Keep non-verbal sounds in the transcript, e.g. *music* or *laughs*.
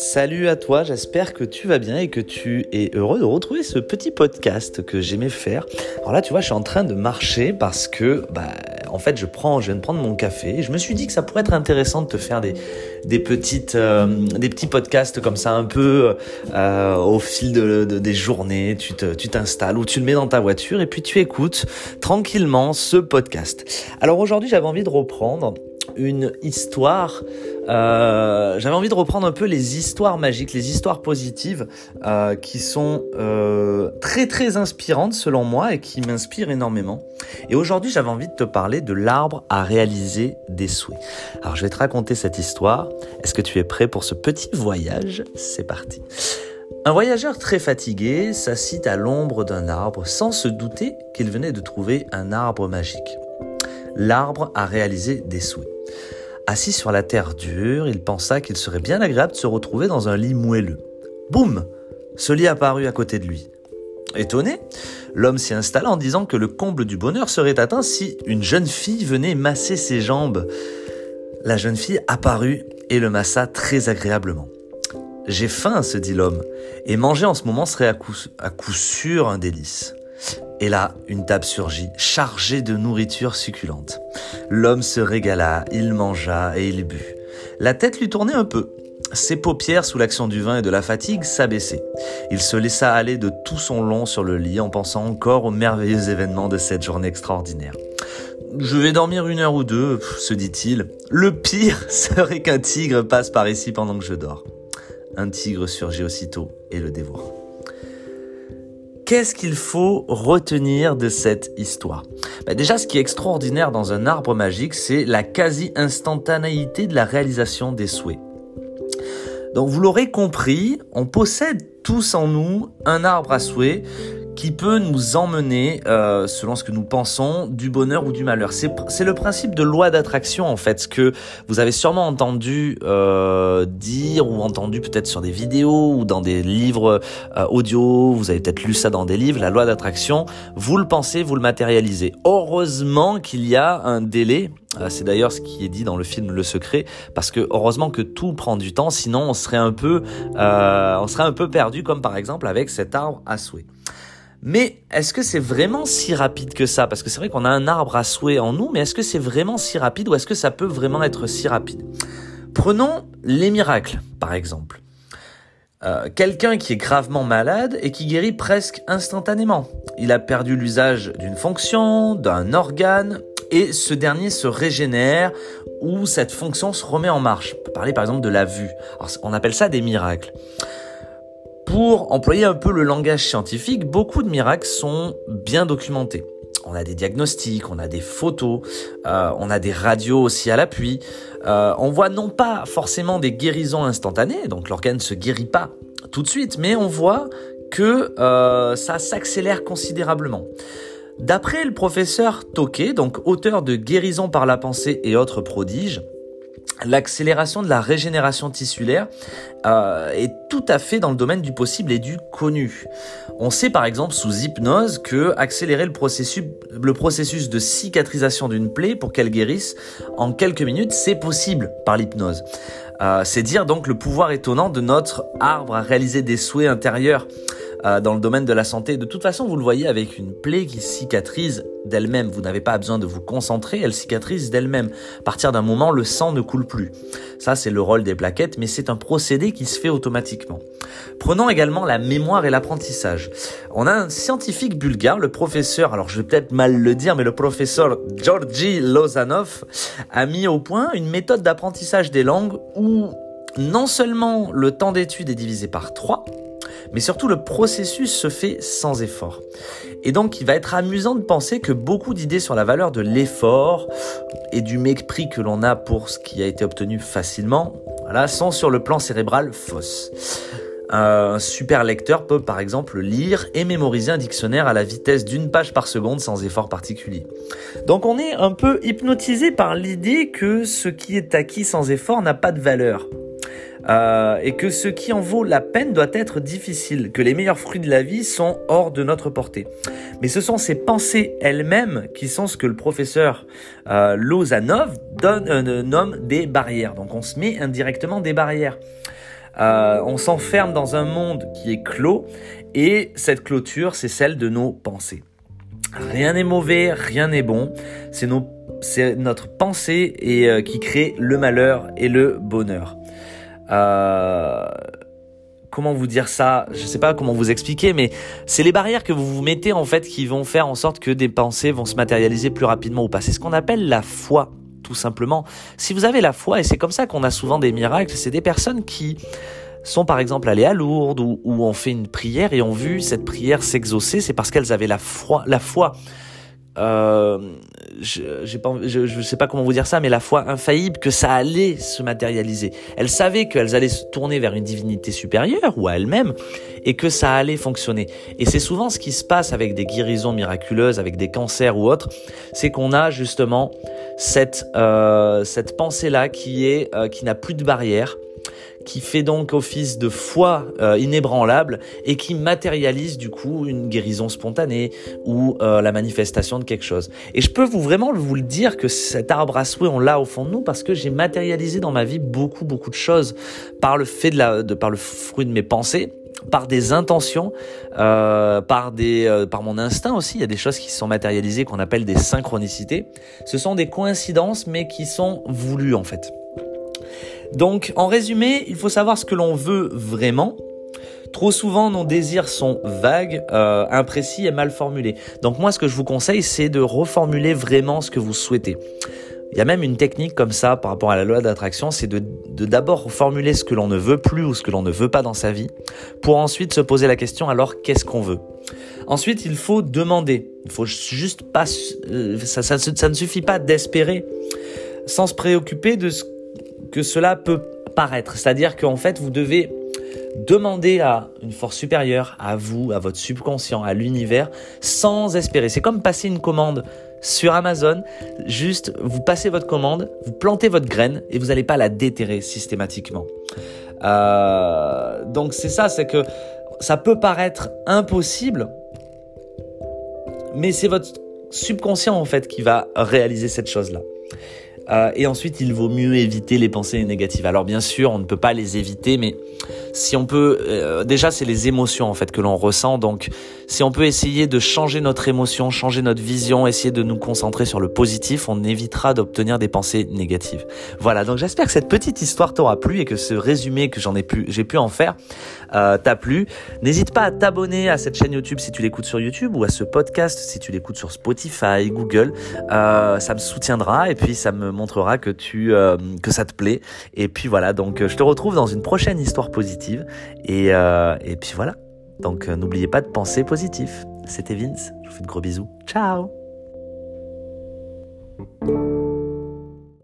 Salut à toi, j'espère que tu vas bien et que tu es heureux de retrouver ce petit podcast que j'aimais faire. Alors là, tu vois, je suis en train de marcher parce que, bah, en fait, je prends, je viens de prendre mon café et je me suis dit que ça pourrait être intéressant de te faire des, des petites, euh, des petits podcasts comme ça, un peu euh, au fil de, de, des journées. Tu te, tu t'installes ou tu le mets dans ta voiture et puis tu écoutes tranquillement ce podcast. Alors aujourd'hui, j'avais envie de reprendre une histoire. Euh, J'avais envie de reprendre un peu les histoires magiques, les histoires positives euh, qui sont euh, très très inspirantes selon moi et qui m'inspirent énormément. Et aujourd'hui, j'avais envie de te parler de l'arbre à réaliser des souhaits. Alors, je vais te raconter cette histoire. Est-ce que tu es prêt pour ce petit voyage? C'est parti. Un voyageur très fatigué s'assit à l'ombre d'un arbre sans se douter qu'il venait de trouver un arbre magique. L'arbre a réalisé des souhaits. Assis sur la terre dure, il pensa qu'il serait bien agréable de se retrouver dans un lit moelleux. Boum Ce lit apparut à côté de lui. Étonné, l'homme s'y installa en disant que le comble du bonheur serait atteint si une jeune fille venait masser ses jambes. La jeune fille apparut et le massa très agréablement. J'ai faim, se dit l'homme, et manger en ce moment serait à coup, à coup sûr un délice. Et là, une table surgit, chargée de nourriture succulente. L'homme se régala, il mangea et il but. La tête lui tournait un peu. Ses paupières, sous l'action du vin et de la fatigue, s'abaissaient. Il se laissa aller de tout son long sur le lit en pensant encore aux merveilleux événements de cette journée extraordinaire. Je vais dormir une heure ou deux, se dit-il. Le pire *laughs* serait qu'un tigre passe par ici pendant que je dors. Un tigre surgit aussitôt et le dévore. Qu'est-ce qu'il faut retenir de cette histoire? Bah Déjà, ce qui est extraordinaire dans un arbre magique, c'est la quasi-instantanéité de la réalisation des souhaits. Donc vous l'aurez compris, on possède tous en nous un arbre à souhaits qui peut nous emmener, euh, selon ce que nous pensons, du bonheur ou du malheur. C'est le principe de loi d'attraction, en fait, ce que vous avez sûrement entendu euh, dire ou entendu peut-être sur des vidéos ou dans des livres euh, audio, vous avez peut-être lu ça dans des livres, la loi d'attraction, vous le pensez, vous le matérialisez. Heureusement qu'il y a un délai euh, c'est d'ailleurs ce qui est dit dans le film Le Secret, parce que heureusement que tout prend du temps, sinon on serait un peu, euh, on serait un peu perdu, comme par exemple avec cet arbre à souhait. Mais est-ce que c'est vraiment si rapide que ça? Parce que c'est vrai qu'on a un arbre à souhait en nous, mais est-ce que c'est vraiment si rapide ou est-ce que ça peut vraiment être si rapide? Prenons les miracles, par exemple. Euh, quelqu'un qui est gravement malade et qui guérit presque instantanément. Il a perdu l'usage d'une fonction, d'un organe, et ce dernier se régénère ou cette fonction se remet en marche. On peut parler par exemple de la vue. on appelle ça des miracles. Pour employer un peu le langage scientifique, beaucoup de miracles sont bien documentés. On a des diagnostics, on a des photos, euh, on a des radios aussi à l'appui. Euh, on voit non pas forcément des guérisons instantanées, donc l'organe ne se guérit pas tout de suite, mais on voit que euh, ça s'accélère considérablement. D'après le professeur Toquet, donc auteur de Guérison par la pensée et autres prodiges, L'accélération de la régénération tissulaire euh, est tout à fait dans le domaine du possible et du connu. On sait par exemple sous hypnose que accélérer le processus, de cicatrisation d'une plaie pour qu'elle guérisse en quelques minutes, c'est possible par l'hypnose. Euh, c'est dire donc le pouvoir étonnant de notre arbre à réaliser des souhaits intérieurs. Euh, dans le domaine de la santé. De toute façon, vous le voyez avec une plaie qui cicatrise d'elle-même. Vous n'avez pas besoin de vous concentrer, elle cicatrise d'elle-même. À partir d'un moment, le sang ne coule plus. Ça, c'est le rôle des plaquettes, mais c'est un procédé qui se fait automatiquement. Prenons également la mémoire et l'apprentissage. On a un scientifique bulgare, le professeur, alors je vais peut-être mal le dire, mais le professeur Georgi Lozanov a mis au point une méthode d'apprentissage des langues où non seulement le temps d'étude est divisé par 3, mais surtout le processus se fait sans effort. Et donc il va être amusant de penser que beaucoup d'idées sur la valeur de l'effort et du mépris que l'on a pour ce qui a été obtenu facilement, sont sur le plan cérébral fausses. Un super lecteur peut par exemple lire et mémoriser un dictionnaire à la vitesse d'une page par seconde sans effort particulier. Donc on est un peu hypnotisé par l'idée que ce qui est acquis sans effort n'a pas de valeur. Euh, et que ce qui en vaut la peine doit être difficile, que les meilleurs fruits de la vie sont hors de notre portée. Mais ce sont ces pensées elles-mêmes qui sont ce que le professeur euh, Lozanov donne, euh, nomme des barrières. Donc on se met indirectement des barrières. On s'enferme dans un monde qui est clos et cette clôture, c'est celle de nos pensées. Rien n'est mauvais, rien n'est bon. C'est notre pensée et, qui crée le malheur et le bonheur. Euh, comment vous dire ça? Je sais pas comment vous expliquer, mais c'est les barrières que vous vous mettez en fait qui vont faire en sorte que des pensées vont se matérialiser plus rapidement ou pas. C'est ce qu'on appelle la foi, tout simplement. Si vous avez la foi, et c'est comme ça qu'on a souvent des miracles, c'est des personnes qui sont par exemple allées à Lourdes ou, ont fait une prière et ont vu cette prière s'exaucer, c'est parce qu'elles avaient la foi euh, je je, sais pas comment vous dire ça, mais la foi infaillible que ça allait se matérialiser. Elles savaient qu'elles allaient se tourner vers une divinité supérieure ou à elles-mêmes et que ça allait fonctionner. Et c'est souvent ce qui se passe avec des guérisons miraculeuses, avec des cancers ou autres, c'est qu'on a justement cette euh, pensée là qui euh, qui n'a plus de barrière qui fait donc office de foi euh, inébranlable et qui matérialise du coup une guérison spontanée ou euh, la manifestation de quelque chose. Et je peux vous vraiment vous le dire que cet arbre à souhait on l'a au fond de nous parce que j'ai matérialisé dans ma vie beaucoup beaucoup de choses par le fait de la de par le fruit de mes pensées par des intentions, euh, par des, par mon instinct aussi. Il y a des choses qui sont matérialisées qu'on appelle des synchronicités. Ce sont des coïncidences, mais qui sont voulues en fait. Donc, en résumé, il faut savoir ce que l'on veut vraiment. Trop souvent, nos désirs sont vagues, euh, imprécis et mal formulés. Donc moi, ce que je vous conseille, c'est de reformuler vraiment ce que vous souhaitez. Il y a même une technique comme ça par rapport à la loi d'attraction, c'est de d'abord formuler ce que l'on ne veut plus ou ce que l'on ne veut pas dans sa vie, pour ensuite se poser la question alors qu'est-ce qu'on veut? Ensuite, il faut demander. Il faut juste pas, euh, ça, ça, ça ne suffit pas d'espérer, sans se préoccuper de ce que cela peut paraître. C'est-à-dire qu'en fait, vous devez demander à une force supérieure, à vous, à votre subconscient, à l'univers, sans espérer. C'est comme passer une commande sur Amazon. Juste, vous passez votre commande, vous plantez votre graine et vous n'allez pas la déterrer systématiquement. Euh, donc c'est ça, c'est que ça peut paraître impossible, mais c'est votre subconscient en fait qui va réaliser cette chose-là. Euh, et ensuite, il vaut mieux éviter les pensées négatives. Alors bien sûr, on ne peut pas les éviter, mais si on peut, euh, déjà c'est les émotions en fait que l'on ressent. Donc si on peut essayer de changer notre émotion, changer notre vision, essayer de nous concentrer sur le positif, on évitera d'obtenir des pensées négatives. Voilà. Donc j'espère que cette petite histoire t'aura plu et que ce résumé que j'en ai pu, j'ai pu en faire, euh, t'a plu. N'hésite pas à t'abonner à cette chaîne YouTube si tu l'écoutes sur YouTube ou à ce podcast si tu l'écoutes sur Spotify, Google. Euh, ça me soutiendra et puis ça me montrera que tu euh, que ça te plaît. Et puis voilà. Donc je te retrouve dans une prochaine histoire Et, euh, et puis voilà. Donc n'oubliez pas de penser positif. C'était Vince. Je vous fais de gros bisous. Ciao